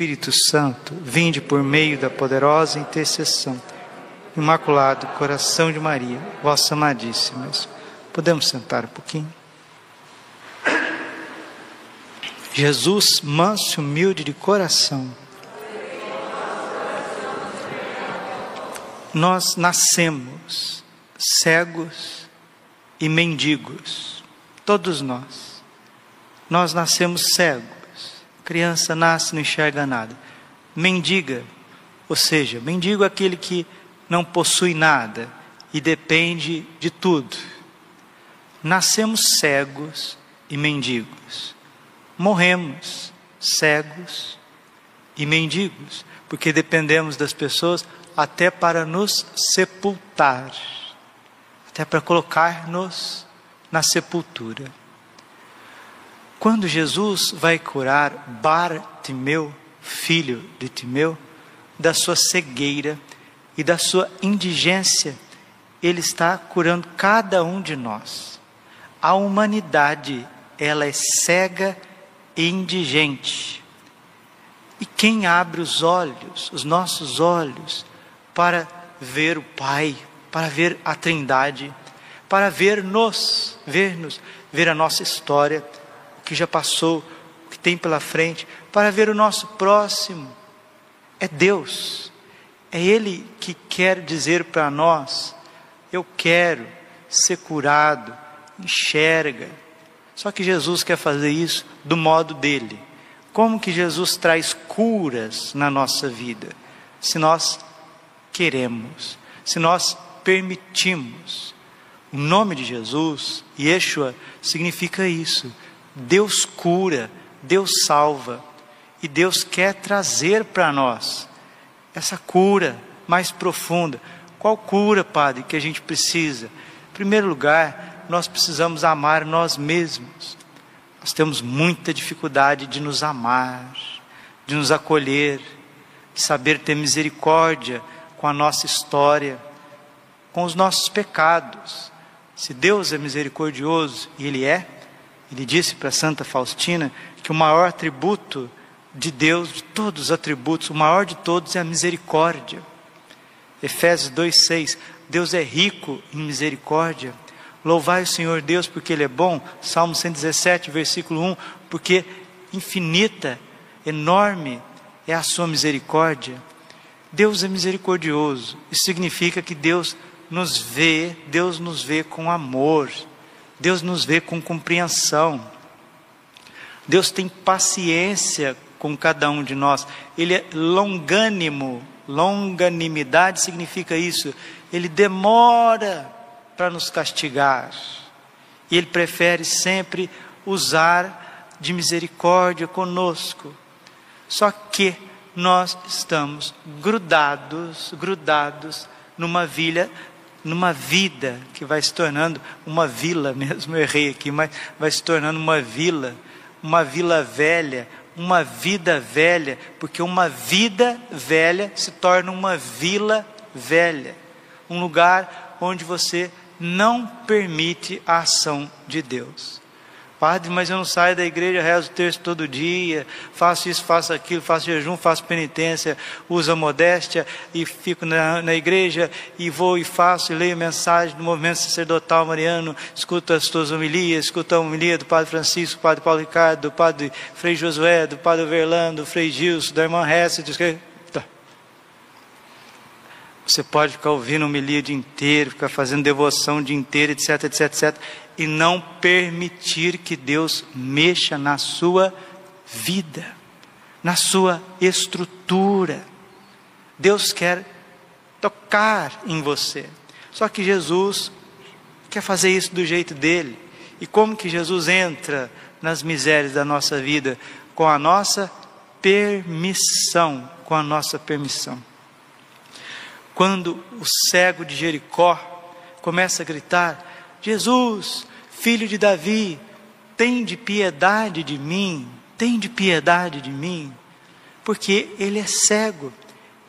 Espírito Santo, vinde por meio da poderosa intercessão. Imaculado Coração de Maria, vossa amadíssima. Podemos sentar um pouquinho? Jesus, manso e humilde de coração. Nós nascemos cegos e mendigos, todos nós. Nós nascemos cegos criança nasce não enxerga nada. Mendiga, ou seja, mendigo é aquele que não possui nada e depende de tudo. Nascemos cegos e mendigos. Morremos cegos e mendigos, porque dependemos das pessoas até para nos sepultar, até para colocar-nos na sepultura. Quando Jesus vai curar Bartimeu, filho de Timeu, da sua cegueira e da sua indigência, ele está curando cada um de nós. A humanidade, ela é cega e indigente. E quem abre os olhos, os nossos olhos, para ver o Pai, para ver a Trindade, para ver-nos, ver-nos, ver a nossa história, que já passou, o que tem pela frente, para ver o nosso próximo. É Deus. É Ele que quer dizer para nós: eu quero ser curado, enxerga. Só que Jesus quer fazer isso do modo dele. Como que Jesus traz curas na nossa vida? Se nós queremos, se nós permitimos. O nome de Jesus, Yeshua, significa isso. Deus cura, Deus salva e Deus quer trazer para nós essa cura mais profunda. Qual cura, Padre, que a gente precisa? Em primeiro lugar, nós precisamos amar nós mesmos. Nós temos muita dificuldade de nos amar, de nos acolher, de saber ter misericórdia com a nossa história, com os nossos pecados. Se Deus é misericordioso, e Ele é, ele disse para Santa Faustina que o maior atributo de Deus, de todos os atributos, o maior de todos é a misericórdia. Efésios 2,6: Deus é rico em misericórdia. Louvai o Senhor Deus porque Ele é bom. Salmo 117, versículo 1: Porque infinita, enorme é a sua misericórdia. Deus é misericordioso. Isso significa que Deus nos vê, Deus nos vê com amor. Deus nos vê com compreensão. Deus tem paciência com cada um de nós. Ele é longânimo. Longanimidade significa isso. Ele demora para nos castigar. E ele prefere sempre usar de misericórdia conosco. Só que nós estamos grudados, grudados numa vilha numa vida que vai se tornando uma vila mesmo, eu errei aqui, mas vai se tornando uma vila, uma vila velha, uma vida velha, porque uma vida velha se torna uma vila velha, um lugar onde você não permite a ação de Deus. Padre, mas eu não saio da igreja, rezo o texto todo dia, faço isso, faço aquilo, faço jejum, faço penitência, uso a modéstia e fico na, na igreja e vou e faço e leio mensagem do movimento sacerdotal mariano, escuto as tuas homilias, escuto a homilia do Padre Francisco, do Padre Paulo Ricardo, do Padre Frei Josué, do Padre Verlando, do Frei Gilson, da irmã Hesse, tá. você pode ficar ouvindo homilia o dia inteiro, ficar fazendo devoção o dia inteiro, etc, etc, etc e não permitir que Deus mexa na sua vida, na sua estrutura. Deus quer tocar em você. Só que Jesus quer fazer isso do jeito dele. E como que Jesus entra nas misérias da nossa vida? Com a nossa permissão, com a nossa permissão. Quando o cego de Jericó começa a gritar: Jesus, filho de Davi, tem de piedade de mim, tem de piedade de mim, porque ele é cego,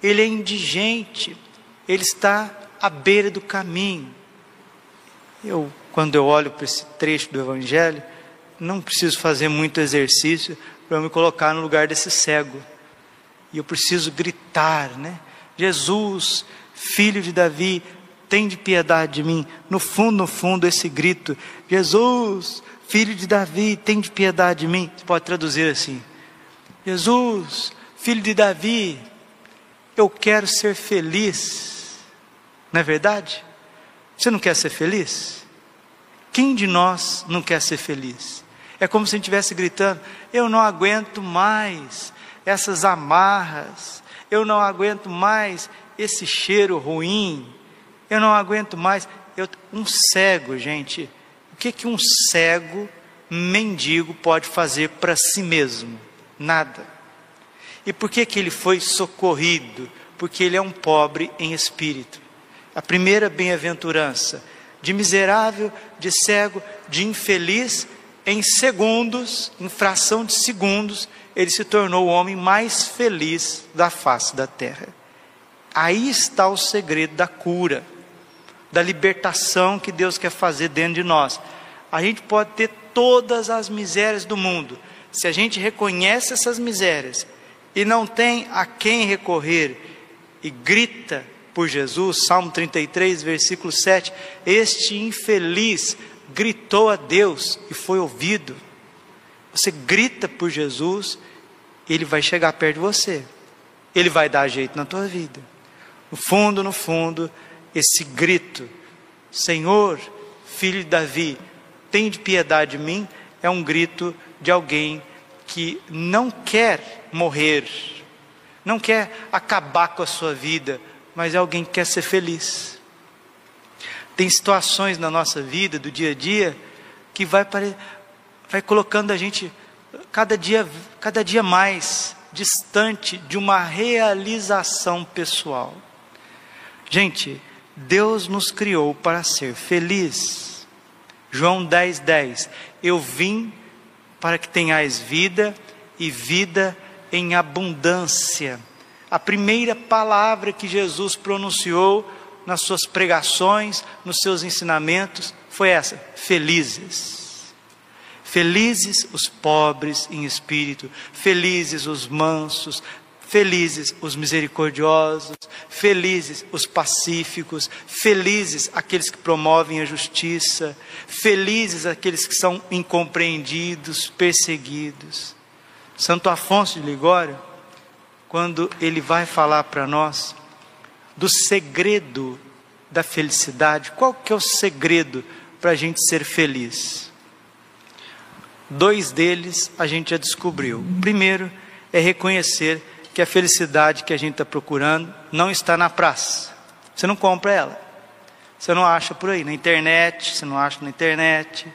ele é indigente, ele está à beira do caminho. Eu, quando eu olho para esse trecho do Evangelho, não preciso fazer muito exercício para me colocar no lugar desse cego. E eu preciso gritar, né? Jesus, filho de Davi, tem de piedade de mim. No fundo, no fundo, esse grito: Jesus, filho de Davi, tem de piedade de mim. Você pode traduzir assim: Jesus, filho de Davi, eu quero ser feliz. Não é verdade? Você não quer ser feliz? Quem de nós não quer ser feliz? É como se a gente estivesse gritando: Eu não aguento mais essas amarras, eu não aguento mais esse cheiro ruim, eu não aguento mais. Eu, um cego, gente, o que, que um cego mendigo pode fazer para si mesmo? Nada. E por que, que ele foi socorrido? Porque ele é um pobre em espírito. A primeira bem-aventurança, de miserável, de cego, de infeliz, em segundos, em fração de segundos, ele se tornou o homem mais feliz da face da terra. Aí está o segredo da cura, da libertação que Deus quer fazer dentro de nós. A gente pode ter todas as misérias do mundo, se a gente reconhece essas misérias e não tem a quem recorrer e grita por Jesus, Salmo 33, versículo 7, este infeliz gritou a Deus e foi ouvido. Você grita por Jesus, ele vai chegar perto de você. Ele vai dar jeito na tua vida. No fundo, no fundo, esse grito, Senhor, filho de Davi, tem de piedade de mim, é um grito de alguém que não quer morrer, não quer acabar com a sua vida, mas é alguém que quer ser feliz. Tem situações na nossa vida, do dia a dia, que vai, vai colocando a gente cada dia, cada dia mais distante de uma realização pessoal. Gente, Deus nos criou para ser feliz. João 10, 10. Eu vim para que tenhais vida e vida em abundância. A primeira palavra que Jesus pronunciou nas suas pregações, nos seus ensinamentos, foi essa: felizes. Felizes os pobres em espírito, felizes os mansos, felizes os misericordiosos, felizes os pacíficos, felizes aqueles que promovem a justiça, felizes aqueles que são incompreendidos, perseguidos. Santo Afonso de Ligório, quando ele vai falar para nós do segredo da felicidade, qual que é o segredo para a gente ser feliz? Dois deles a gente já descobriu. O primeiro é reconhecer que a felicidade que a gente está procurando não está na praça. Você não compra ela. Você não acha por aí, na internet, você não acha na internet,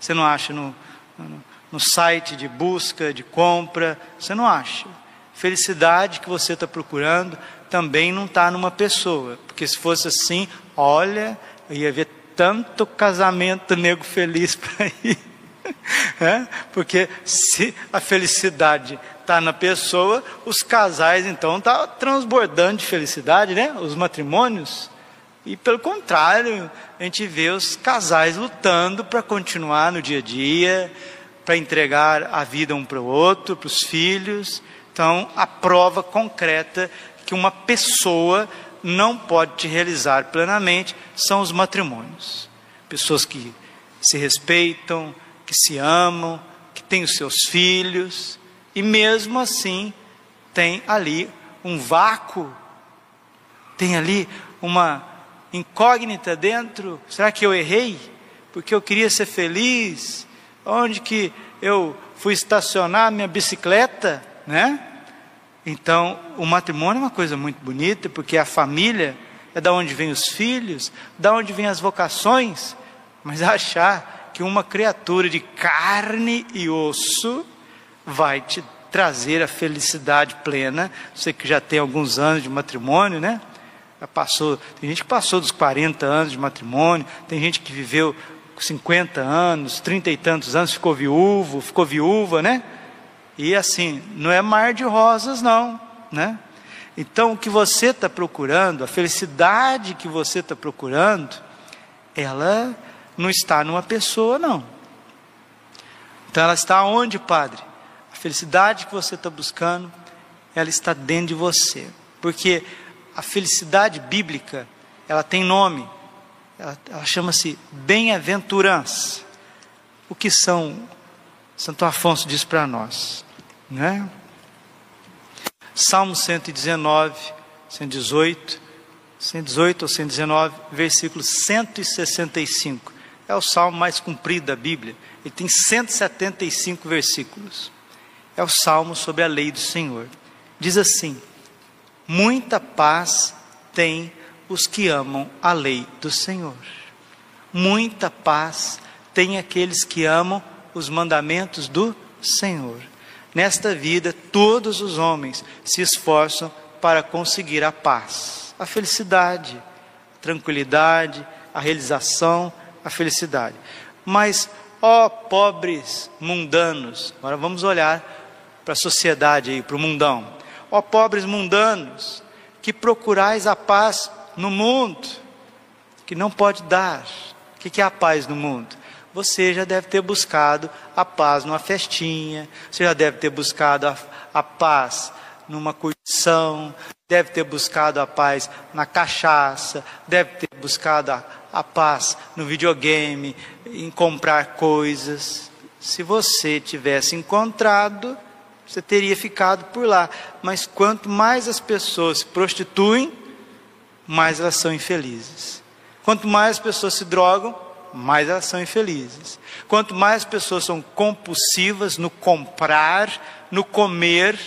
você não acha no, no, no site de busca, de compra, você não acha. Felicidade que você está procurando também não está numa pessoa, porque se fosse assim, olha, ia ver tanto casamento nego feliz para ir. É? Porque se a felicidade está na pessoa, os casais então tá transbordando de felicidade, né? Os matrimônios. E pelo contrário, a gente vê os casais lutando para continuar no dia a dia, para entregar a vida um para o outro, para os filhos. Então, a prova concreta que uma pessoa não pode te realizar plenamente são os matrimônios. Pessoas que se respeitam, que se amam, que têm os seus filhos, e mesmo assim tem ali um vácuo, tem ali uma incógnita dentro. Será que eu errei? Porque eu queria ser feliz. Onde que eu fui estacionar minha bicicleta, né? Então, o matrimônio é uma coisa muito bonita, porque a família é da onde vêm os filhos, da onde vêm as vocações, mas achar que uma criatura de carne e osso vai te trazer a felicidade plena. Você que já tem alguns anos de matrimônio, né? Já passou, tem gente que passou dos 40 anos de matrimônio, tem gente que viveu 50 anos, 30 e tantos anos, ficou viúvo, ficou viúva, né? E assim, não é mar de rosas, não, né? Então, o que você está procurando, a felicidade que você está procurando, ela não está numa pessoa, não. Então ela está onde, Padre? Felicidade que você está buscando, ela está dentro de você. Porque a felicidade bíblica, ela tem nome. Ela, ela chama-se bem-aventurança. O que são? Santo Afonso diz para nós, né? Salmo 119, 118, 118 ou 119, versículo 165. É o salmo mais comprido da Bíblia. Ele tem 175 versículos. É o salmo sobre a lei do Senhor. Diz assim: Muita paz tem os que amam a lei do Senhor. Muita paz tem aqueles que amam os mandamentos do Senhor. Nesta vida, todos os homens se esforçam para conseguir a paz, a felicidade, a tranquilidade, a realização, a felicidade. Mas, ó pobres mundanos, agora vamos olhar para a sociedade aí, para o mundão. Ó pobres mundanos, que procurais a paz no mundo, que não pode dar. O que é a paz no mundo? você já deve ter buscado a paz numa festinha, você já deve ter buscado a, a paz numa curtição, deve ter buscado a paz na cachaça, deve ter buscado a, a paz no videogame, em comprar coisas. Se você tivesse encontrado, você teria ficado por lá. Mas quanto mais as pessoas se prostituem, mais elas são infelizes. Quanto mais as pessoas se drogam, mais elas são infelizes. Quanto mais as pessoas são compulsivas no comprar, no comer,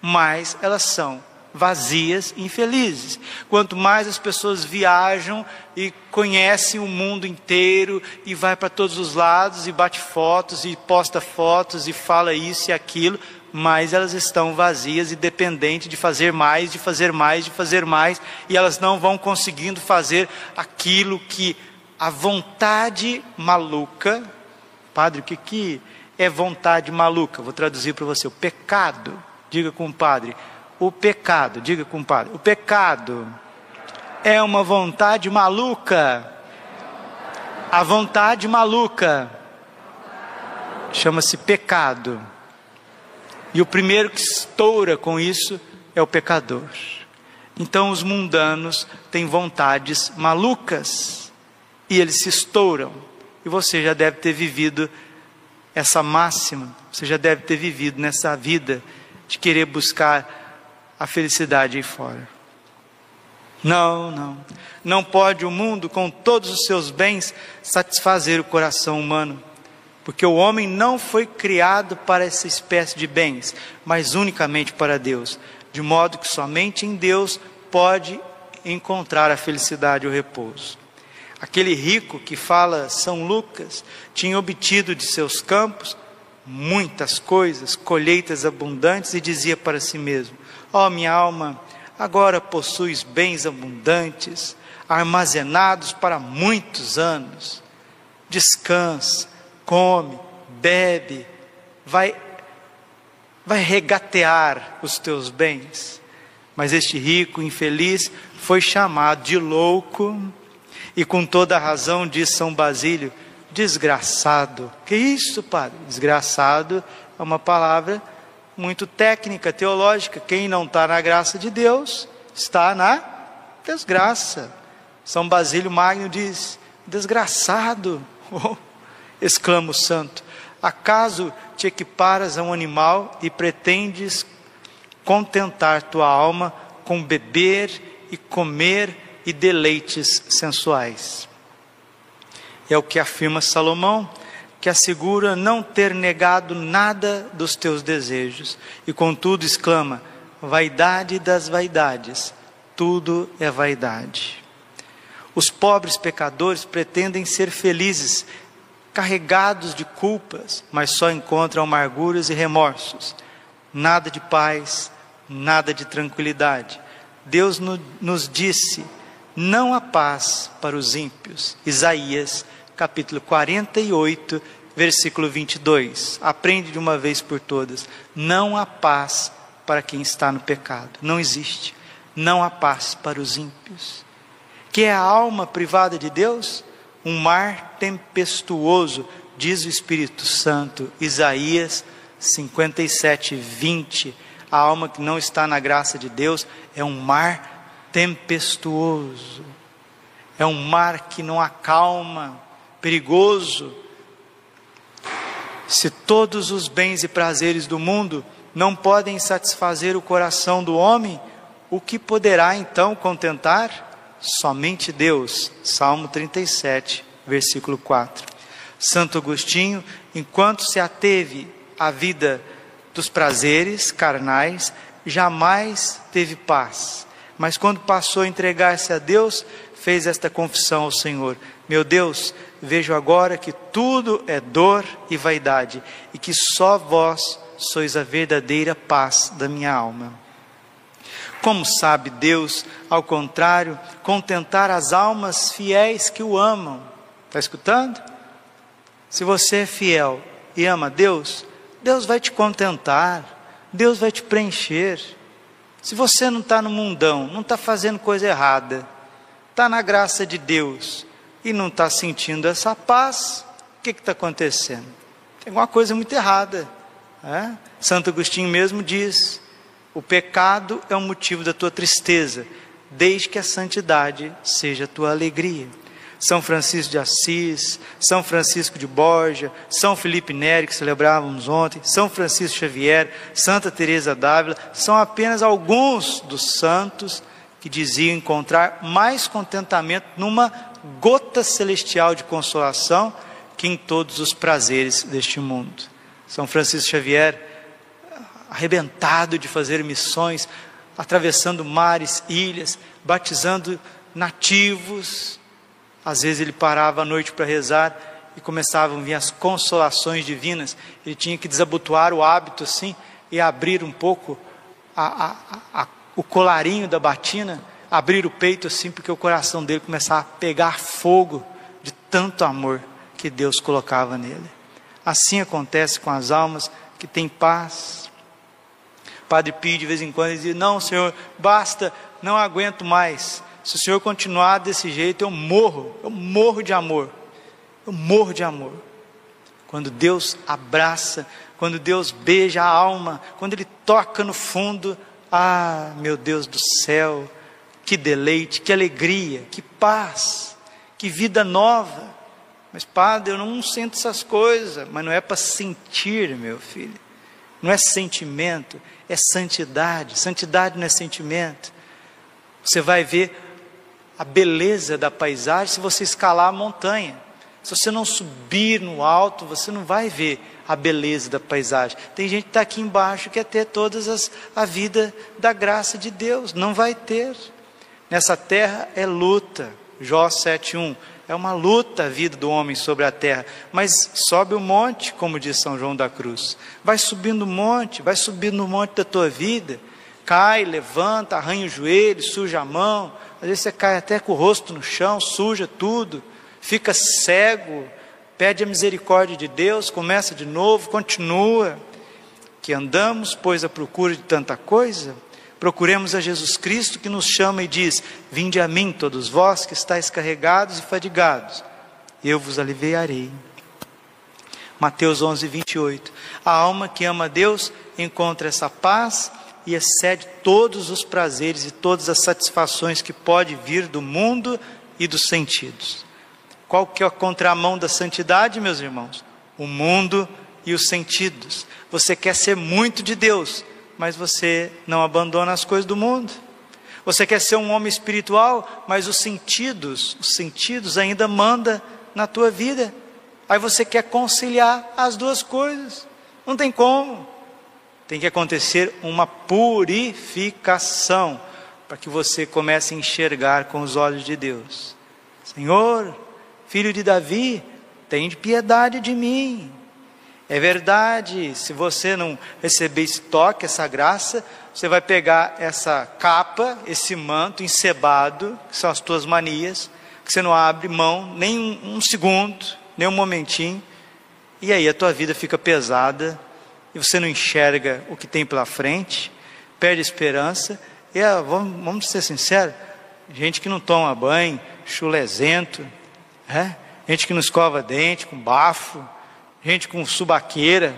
mais elas são vazias e infelizes. Quanto mais as pessoas viajam e conhecem o mundo inteiro e vai para todos os lados e bate fotos e posta fotos e fala isso e aquilo, mais elas estão vazias e dependentes de fazer mais, de fazer mais, de fazer mais, e elas não vão conseguindo fazer aquilo que a vontade maluca, padre, o que, que é vontade maluca? Vou traduzir para você: o pecado. Diga com o padre, o pecado. Diga com o padre, o pecado é uma vontade maluca. A vontade maluca chama-se pecado. E o primeiro que estoura com isso é o pecador. Então os mundanos têm vontades malucas e eles se estouram. E você já deve ter vivido essa máxima, você já deve ter vivido nessa vida de querer buscar a felicidade aí fora. Não, não. Não pode o mundo, com todos os seus bens, satisfazer o coração humano. Porque o homem não foi criado para essa espécie de bens, mas unicamente para Deus. De modo que somente em Deus pode encontrar a felicidade e o repouso. Aquele rico que fala São Lucas tinha obtido de seus campos muitas coisas, colheitas abundantes, e dizia para si mesmo: Ó oh, minha alma, agora possuis bens abundantes, armazenados para muitos anos. Descansa, come, bebe, vai, vai regatear os teus bens. Mas este rico infeliz foi chamado de louco e com toda razão diz São Basílio, desgraçado. Que isso, padre? Desgraçado é uma palavra muito técnica, teológica. Quem não está na graça de Deus está na desgraça. São Basílio Magno diz: desgraçado, oh, exclama o santo. Acaso te equiparas a um animal e pretendes contentar tua alma com beber e comer e deleites sensuais. É o que afirma Salomão, que assegura não ter negado nada dos teus desejos, e contudo exclama: vaidade das vaidades, tudo é vaidade. Os pobres pecadores pretendem ser felizes, carregados de culpas, mas só encontram amarguras e remorsos. Nada de paz, nada de tranquilidade. Deus nos disse não há paz para os ímpios. Isaías, capítulo 48, versículo 22. Aprende de uma vez por todas. Não há paz para quem está no pecado. Não existe. Não há paz para os ímpios. Que é a alma privada de Deus? Um mar tempestuoso, diz o Espírito Santo. Isaías 57, 20. A alma que não está na graça de Deus é um mar tempestuoso, é um mar que não acalma, perigoso. Se todos os bens e prazeres do mundo não podem satisfazer o coração do homem, o que poderá então contentar? Somente Deus. Salmo 37, versículo 4. Santo Agostinho, enquanto se ateve à vida dos prazeres carnais, jamais teve paz. Mas quando passou a entregar-se a Deus, fez esta confissão ao Senhor: Meu Deus, vejo agora que tudo é dor e vaidade, e que só vós sois a verdadeira paz da minha alma. Como sabe Deus, ao contrário, contentar as almas fiéis que o amam? Está escutando? Se você é fiel e ama Deus, Deus vai te contentar, Deus vai te preencher. Se você não está no mundão, não está fazendo coisa errada, está na graça de Deus e não está sentindo essa paz, o que está acontecendo? Tem alguma coisa muito errada. É? Santo Agostinho mesmo diz: o pecado é o motivo da tua tristeza, desde que a santidade seja a tua alegria. São Francisco de Assis, São Francisco de Borja, São Felipe Neri, que celebrávamos ontem, São Francisco Xavier, Santa Teresa d'Ávila, são apenas alguns dos santos que diziam encontrar mais contentamento numa gota celestial de consolação que em todos os prazeres deste mundo. São Francisco Xavier, arrebentado de fazer missões, atravessando mares, ilhas, batizando nativos, às vezes ele parava à noite para rezar e começavam a vir as consolações divinas. Ele tinha que desabotoar o hábito assim e abrir um pouco a, a, a, o colarinho da batina, abrir o peito assim, porque o coração dele começava a pegar fogo de tanto amor que Deus colocava nele. Assim acontece com as almas que têm paz. Padre Pio de vez em quando dizia: Não, Senhor, basta, não aguento mais. Se o Senhor continuar desse jeito, eu morro, eu morro de amor. Eu morro de amor. Quando Deus abraça, quando Deus beija a alma, quando Ele toca no fundo, ah, meu Deus do céu, que deleite, que alegria, que paz, que vida nova. Mas, Padre, eu não sinto essas coisas, mas não é para sentir, meu filho. Não é sentimento, é santidade. Santidade não é sentimento. Você vai ver a beleza da paisagem se você escalar a montanha. Se você não subir no alto, você não vai ver a beleza da paisagem. Tem gente que está aqui embaixo que quer ter todas as a vida da graça de Deus, não vai ter. Nessa terra é luta. Jó 7:1. É uma luta a vida do homem sobre a terra, mas sobe o monte, como diz São João da Cruz. Vai subindo o monte, vai subindo o monte da tua vida. Cai, levanta, arranha o joelho, suja a mão, às vezes você cai até com o rosto no chão, suja tudo, fica cego, pede a misericórdia de Deus, começa de novo, continua. Que andamos, pois, à procura de tanta coisa, procuremos a Jesus Cristo que nos chama e diz: Vinde a mim, todos vós que estáis carregados e fadigados, eu vos aliviarei. Mateus 11, 28. A alma que ama a Deus encontra essa paz e excede todos os prazeres e todas as satisfações que pode vir do mundo e dos sentidos. Qual que é a contramão da santidade, meus irmãos? O mundo e os sentidos. Você quer ser muito de Deus, mas você não abandona as coisas do mundo. Você quer ser um homem espiritual, mas os sentidos, os sentidos ainda manda na tua vida. Aí você quer conciliar as duas coisas. Não tem como tem que acontecer uma purificação para que você comece a enxergar com os olhos de Deus. Senhor, filho de Davi, tem piedade de mim. É verdade, se você não receber esse toque, essa graça, você vai pegar essa capa, esse manto encebado, que são as tuas manias, que você não abre mão nem um, um segundo, nem um momentinho, e aí a tua vida fica pesada, e você não enxerga o que tem pela frente, perde esperança. E ah, vamos, vamos, ser sinceros: gente que não toma banho, chulezento, é? gente que não escova dente com bafo, gente com subaqueira,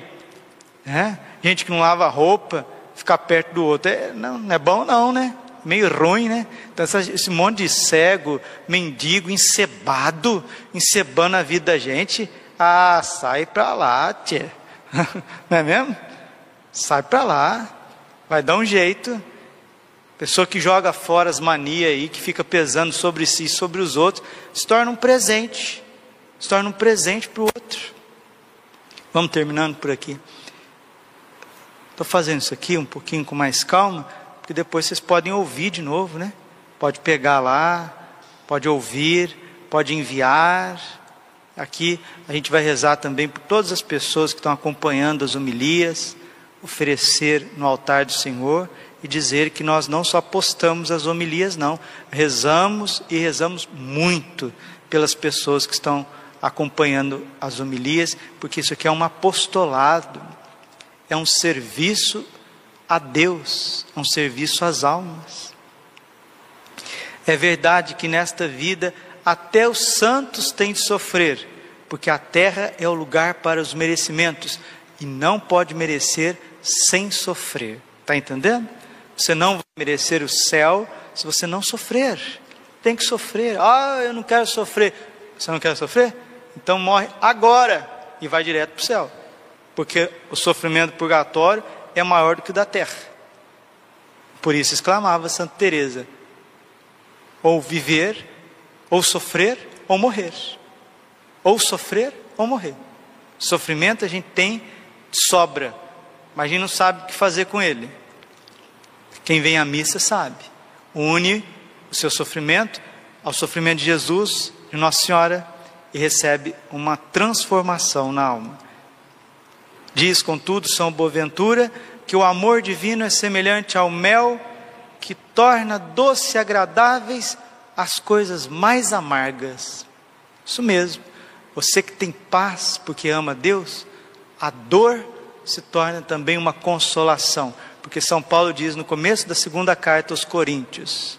é? gente que não lava roupa, ficar perto do outro. É, não, não é bom não, né? Meio ruim, né? Então essa, esse monte de cego, mendigo, encebado, encebando a vida da gente. Ah, sai para lá, tchê. não é mesmo? Sai para lá. Vai dar um jeito. Pessoa que joga fora as manias aí, que fica pesando sobre si e sobre os outros, se torna um presente. Se torna um presente para o outro. Vamos terminando por aqui. Estou fazendo isso aqui um pouquinho com mais calma, porque depois vocês podem ouvir de novo, né? Pode pegar lá, pode ouvir, pode enviar. Aqui a gente vai rezar também por todas as pessoas que estão acompanhando as homilias, oferecer no altar do Senhor e dizer que nós não só postamos as homilias, não, rezamos e rezamos muito pelas pessoas que estão acompanhando as homilias, porque isso aqui é um apostolado, é um serviço a Deus, é um serviço às almas. É verdade que nesta vida até os santos têm de sofrer, porque a terra é o lugar para os merecimentos e não pode merecer sem sofrer. Está entendendo? Você não vai merecer o céu se você não sofrer. Tem que sofrer. Ah, eu não quero sofrer. Você não quer sofrer? Então morre agora e vai direto para o céu. Porque o sofrimento purgatório é maior do que o da terra. Por isso exclamava Santa Teresa: ou viver, ou sofrer, ou morrer. Ou sofrer, ou morrer. Sofrimento a gente tem sobra, mas a gente não sabe o que fazer com ele. Quem vem à missa sabe. Une o seu sofrimento ao sofrimento de Jesus, de Nossa Senhora, e recebe uma transformação na alma. Diz, contudo, São Boaventura, que o amor divino é semelhante ao mel que torna doce e agradáveis as coisas mais amargas. Isso mesmo. Você que tem paz porque ama Deus, a dor se torna também uma consolação. Porque São Paulo diz no começo da segunda carta aos Coríntios,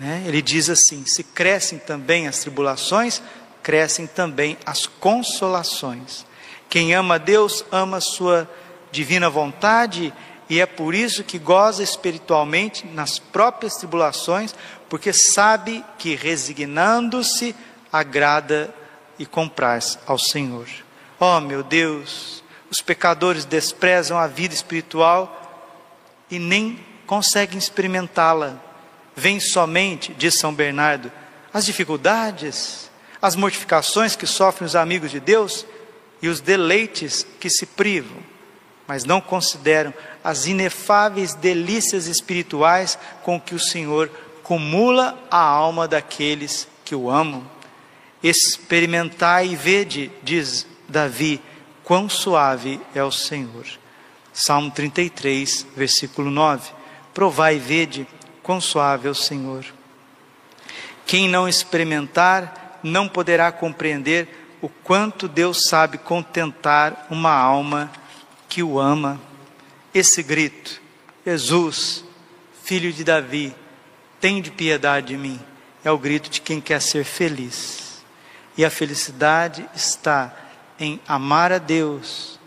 né, ele diz assim: se crescem também as tribulações, crescem também as consolações. Quem ama Deus ama sua divina vontade e é por isso que goza espiritualmente nas próprias tribulações, porque sabe que resignando-se agrada e compraz ao Senhor. Oh meu Deus, os pecadores desprezam a vida espiritual e nem conseguem experimentá-la. Vem somente, diz São Bernardo, as dificuldades, as mortificações que sofrem os amigos de Deus e os deleites que se privam, mas não consideram as inefáveis delícias espirituais com que o Senhor cumula a alma daqueles que o amam. Experimentai e vede, diz Davi, quão suave é o Senhor. Salmo 33, versículo 9. Provai e vede quão suave é o Senhor. Quem não experimentar não poderá compreender o quanto Deus sabe contentar uma alma que o ama. Esse grito, Jesus, filho de Davi, tem de piedade de mim, é o grito de quem quer ser feliz. E a felicidade está em amar a Deus,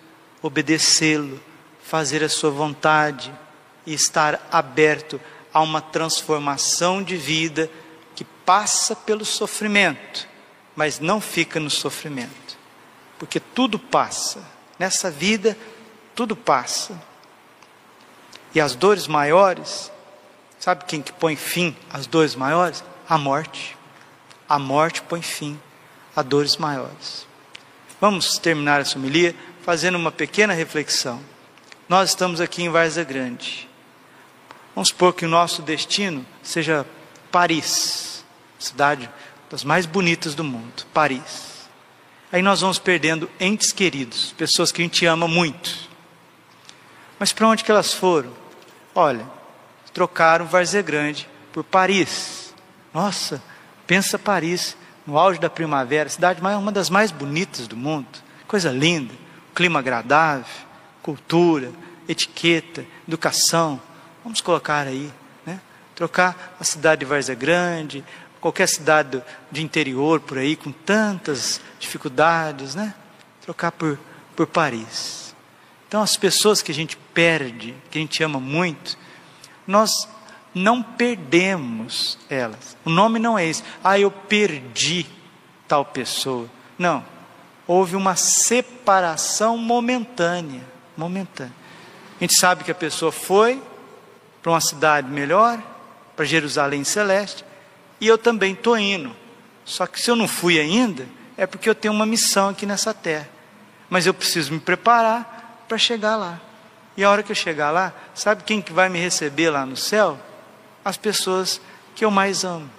obedecê-lo, fazer a sua vontade e estar aberto a uma transformação de vida que passa pelo sofrimento, mas não fica no sofrimento, porque tudo passa, nessa vida tudo passa. E as dores maiores, sabe quem que põe fim às dores maiores? A morte. A morte põe fim a dores maiores. Vamos terminar essa homilia fazendo uma pequena reflexão. Nós estamos aqui em Varza Grande. Vamos supor que o nosso destino seja Paris, cidade das mais bonitas do mundo, Paris. Aí nós vamos perdendo entes queridos, pessoas que a gente ama muito. Mas para onde que elas foram? Olha, trocaram Várzea Grande por Paris. Nossa, pensa Paris, no auge da primavera, cidade mais, uma das mais bonitas do mundo. Coisa linda, clima agradável cultura, etiqueta, educação. Vamos colocar aí, né? Trocar a cidade de Várzea Grande, qualquer cidade de interior por aí com tantas dificuldades, né? Trocar por, por Paris. Então as pessoas que a gente perde, que a gente ama muito, nós não perdemos elas. O nome não é esse. Ah, eu perdi tal pessoa. Não. Houve uma separação momentânea. Momentânea. A gente sabe que a pessoa foi para uma cidade melhor, para Jerusalém Celeste, e eu também estou indo. Só que se eu não fui ainda, é porque eu tenho uma missão aqui nessa terra. Mas eu preciso me preparar para chegar lá. E a hora que eu chegar lá, sabe quem que vai me receber lá no céu? As pessoas que eu mais amo.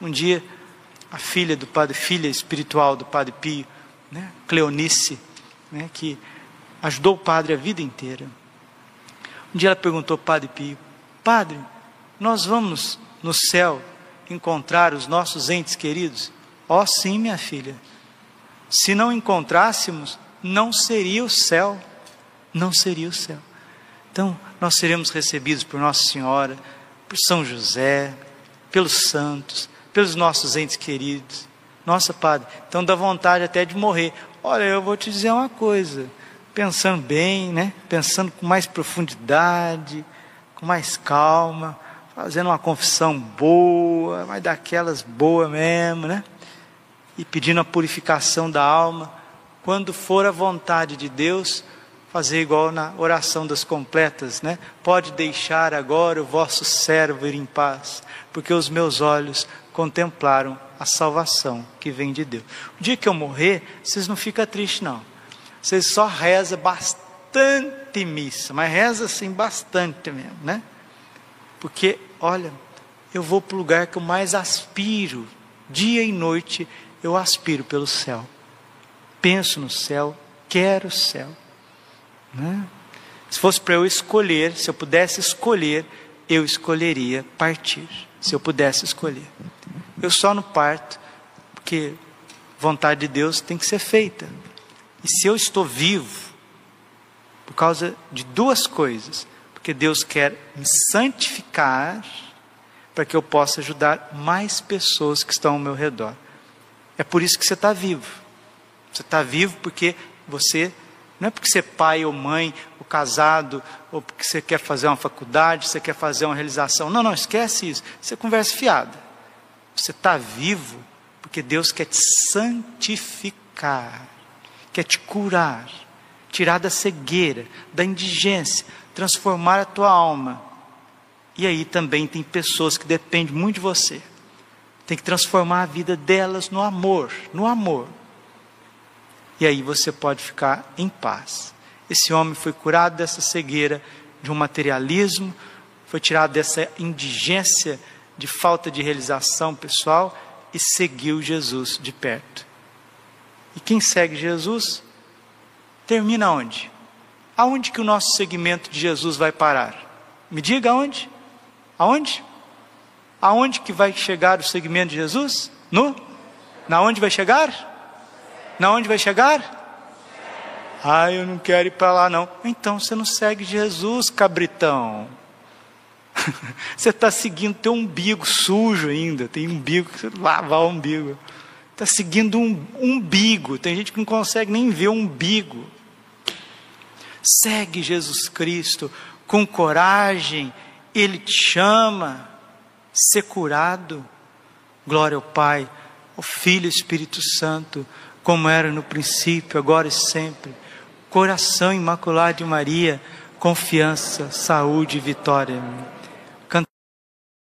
Um dia, a filha do padre, filha espiritual do padre Pio, né? Cleonice, né? que ajudou o padre a vida inteira. Um dia ela perguntou ao padre Pio: Padre, nós vamos no céu encontrar os nossos entes queridos? Ó, oh, sim, minha filha. Se não encontrássemos, não seria o céu. Não seria o céu. Então, nós seremos recebidos por Nossa Senhora, por São José, pelos santos, pelos nossos entes queridos. Nossa, Padre, então dá vontade até de morrer. Olha, eu vou te dizer uma coisa, pensando bem, né? Pensando com mais profundidade, com mais calma, fazendo uma confissão boa, mas daquelas boas mesmo, né? E pedindo a purificação da alma. Quando for a vontade de Deus, fazer igual na oração das completas, né? Pode deixar agora o vosso servo ir em paz, porque os meus olhos contemplaram a salvação que vem de Deus. O dia que eu morrer, vocês não ficam tristes não. Vocês só reza bastante missa, mas reza assim bastante mesmo, né? Porque, olha, eu vou para o lugar que eu mais aspiro, dia e noite eu aspiro pelo céu. Penso no céu, quero o céu. Né? Se fosse para eu escolher, se eu pudesse escolher, eu escolheria partir. Se eu pudesse escolher. Eu só não parto, porque vontade de Deus tem que ser feita. E se eu estou vivo, por causa de duas coisas, porque Deus quer me santificar, para que eu possa ajudar mais pessoas que estão ao meu redor. É por isso que você está vivo. Você está vivo porque você não é porque você é pai ou mãe, ou casado, ou porque você quer fazer uma faculdade, você quer fazer uma realização. Não, não, esquece isso. Você conversa fiada. Você está vivo porque Deus quer te santificar, quer te curar, tirar da cegueira, da indigência, transformar a tua alma. E aí também tem pessoas que dependem muito de você. Tem que transformar a vida delas no amor, no amor e aí você pode ficar em paz. Esse homem foi curado dessa cegueira, de um materialismo, foi tirado dessa indigência de falta de realização pessoal e seguiu Jesus de perto. E quem segue Jesus termina onde? Aonde que o nosso segmento de Jesus vai parar? Me diga aonde? Aonde? Aonde que vai chegar o segmento de Jesus? No? Na onde vai chegar? Na onde vai chegar? Ah, eu não quero ir para lá não. Então você não segue Jesus, cabritão. você está seguindo teu umbigo sujo ainda. Tem umbigo que lavar o umbigo. Está seguindo um umbigo. Tem gente que não consegue nem ver o umbigo. Segue Jesus Cristo com coragem. Ele te chama. Ser curado. Glória ao Pai, ao Filho e Espírito Santo como era no princípio, agora e sempre. Coração imaculado de Maria, confiança, saúde e vitória.